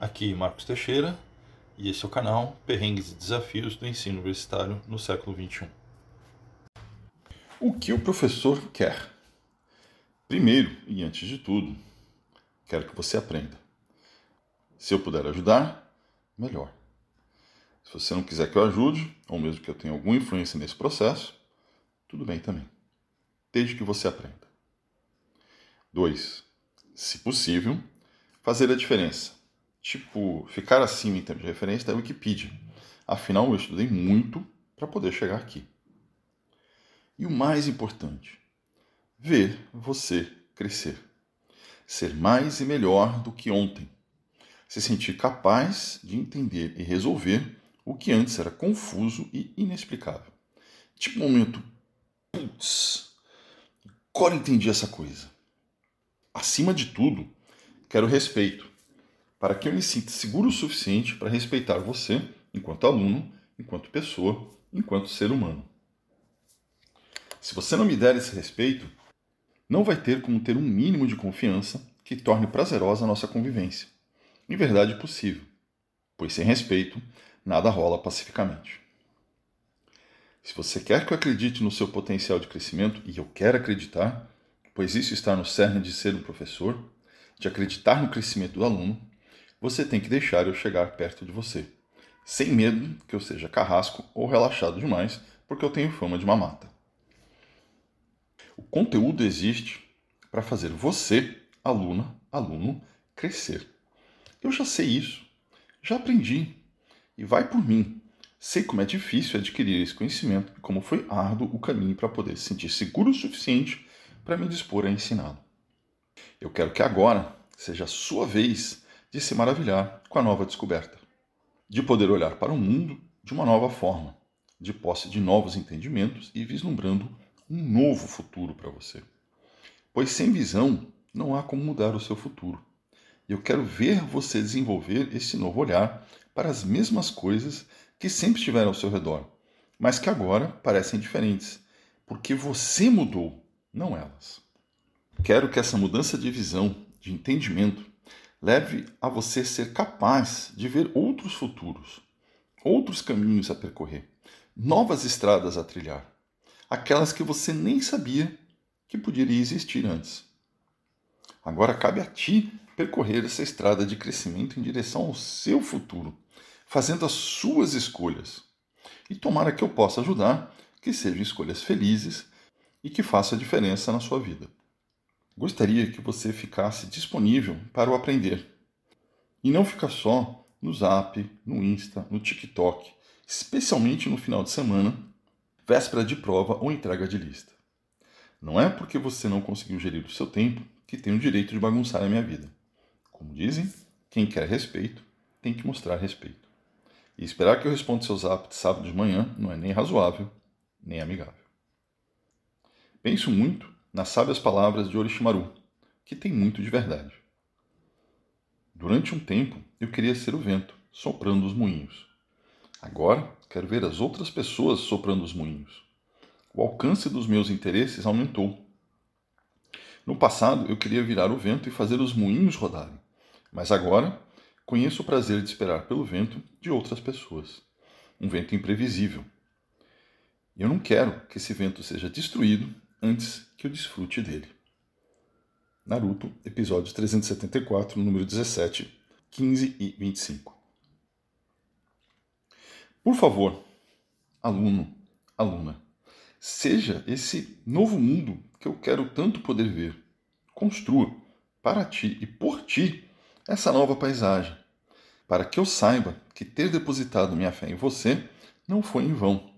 Aqui Marcos Teixeira e esse é o canal Perrengues e Desafios do Ensino Universitário no século XXI. O que o professor quer? Primeiro e antes de tudo, quero que você aprenda. Se eu puder ajudar, melhor. Se você não quiser que eu ajude, ou mesmo que eu tenha alguma influência nesse processo, tudo bem também. Desde que você aprenda. 2. Se possível, fazer a diferença tipo, ficar acima em termos de referência da Wikipedia. Afinal, eu estudei muito para poder chegar aqui. E o mais importante, ver você crescer. Ser mais e melhor do que ontem. Se sentir capaz de entender e resolver o que antes era confuso e inexplicável. Tipo um momento, putz, agora entendi essa coisa. Acima de tudo, quero respeito para que eu me sinta seguro o suficiente para respeitar você enquanto aluno, enquanto pessoa, enquanto ser humano. Se você não me der esse respeito, não vai ter como ter um mínimo de confiança que torne prazerosa a nossa convivência. Em verdade, possível, pois sem respeito, nada rola pacificamente. Se você quer que eu acredite no seu potencial de crescimento, e eu quero acreditar, pois isso está no cerne de ser um professor, de acreditar no crescimento do aluno, você tem que deixar eu chegar perto de você, sem medo que eu seja carrasco ou relaxado demais, porque eu tenho fama de mamata. O conteúdo existe para fazer você, aluna, aluno, crescer. Eu já sei isso, já aprendi, e vai por mim. Sei como é difícil adquirir esse conhecimento e como foi árduo o caminho para poder se sentir seguro o suficiente para me dispor a ensiná-lo. Eu quero que agora seja a sua vez de se maravilhar com a nova descoberta, de poder olhar para o mundo de uma nova forma, de posse de novos entendimentos e vislumbrando um novo futuro para você. Pois sem visão não há como mudar o seu futuro. Eu quero ver você desenvolver esse novo olhar para as mesmas coisas que sempre estiveram ao seu redor, mas que agora parecem diferentes, porque você mudou, não elas. Quero que essa mudança de visão, de entendimento, leve a você ser capaz de ver outros futuros, outros caminhos a percorrer, novas estradas a trilhar, aquelas que você nem sabia que poderia existir antes. Agora cabe a ti percorrer essa estrada de crescimento em direção ao seu futuro, fazendo as suas escolhas. E tomara que eu possa ajudar que sejam escolhas felizes e que façam a diferença na sua vida. Gostaria que você ficasse disponível para o aprender. E não ficar só no Zap, no Insta, no TikTok, especialmente no final de semana, véspera de prova ou entrega de lista. Não é porque você não conseguiu gerir o seu tempo que tem o direito de bagunçar a minha vida. Como dizem, quem quer respeito tem que mostrar respeito. E esperar que eu responda seu zap de sábado de manhã não é nem razoável, nem amigável. Penso muito nas sábias palavras de Orochimaru, que tem muito de verdade. Durante um tempo eu queria ser o vento, soprando os moinhos. Agora quero ver as outras pessoas soprando os moinhos. O alcance dos meus interesses aumentou. No passado eu queria virar o vento e fazer os moinhos rodarem, mas agora conheço o prazer de esperar pelo vento de outras pessoas. Um vento imprevisível. Eu não quero que esse vento seja destruído antes que eu desfrute dele. Naruto, episódios 374, número 17, 15 e 25. Por favor, aluno, aluna, seja esse novo mundo que eu quero tanto poder ver. Construa para ti e por ti essa nova paisagem, para que eu saiba que ter depositado minha fé em você não foi em vão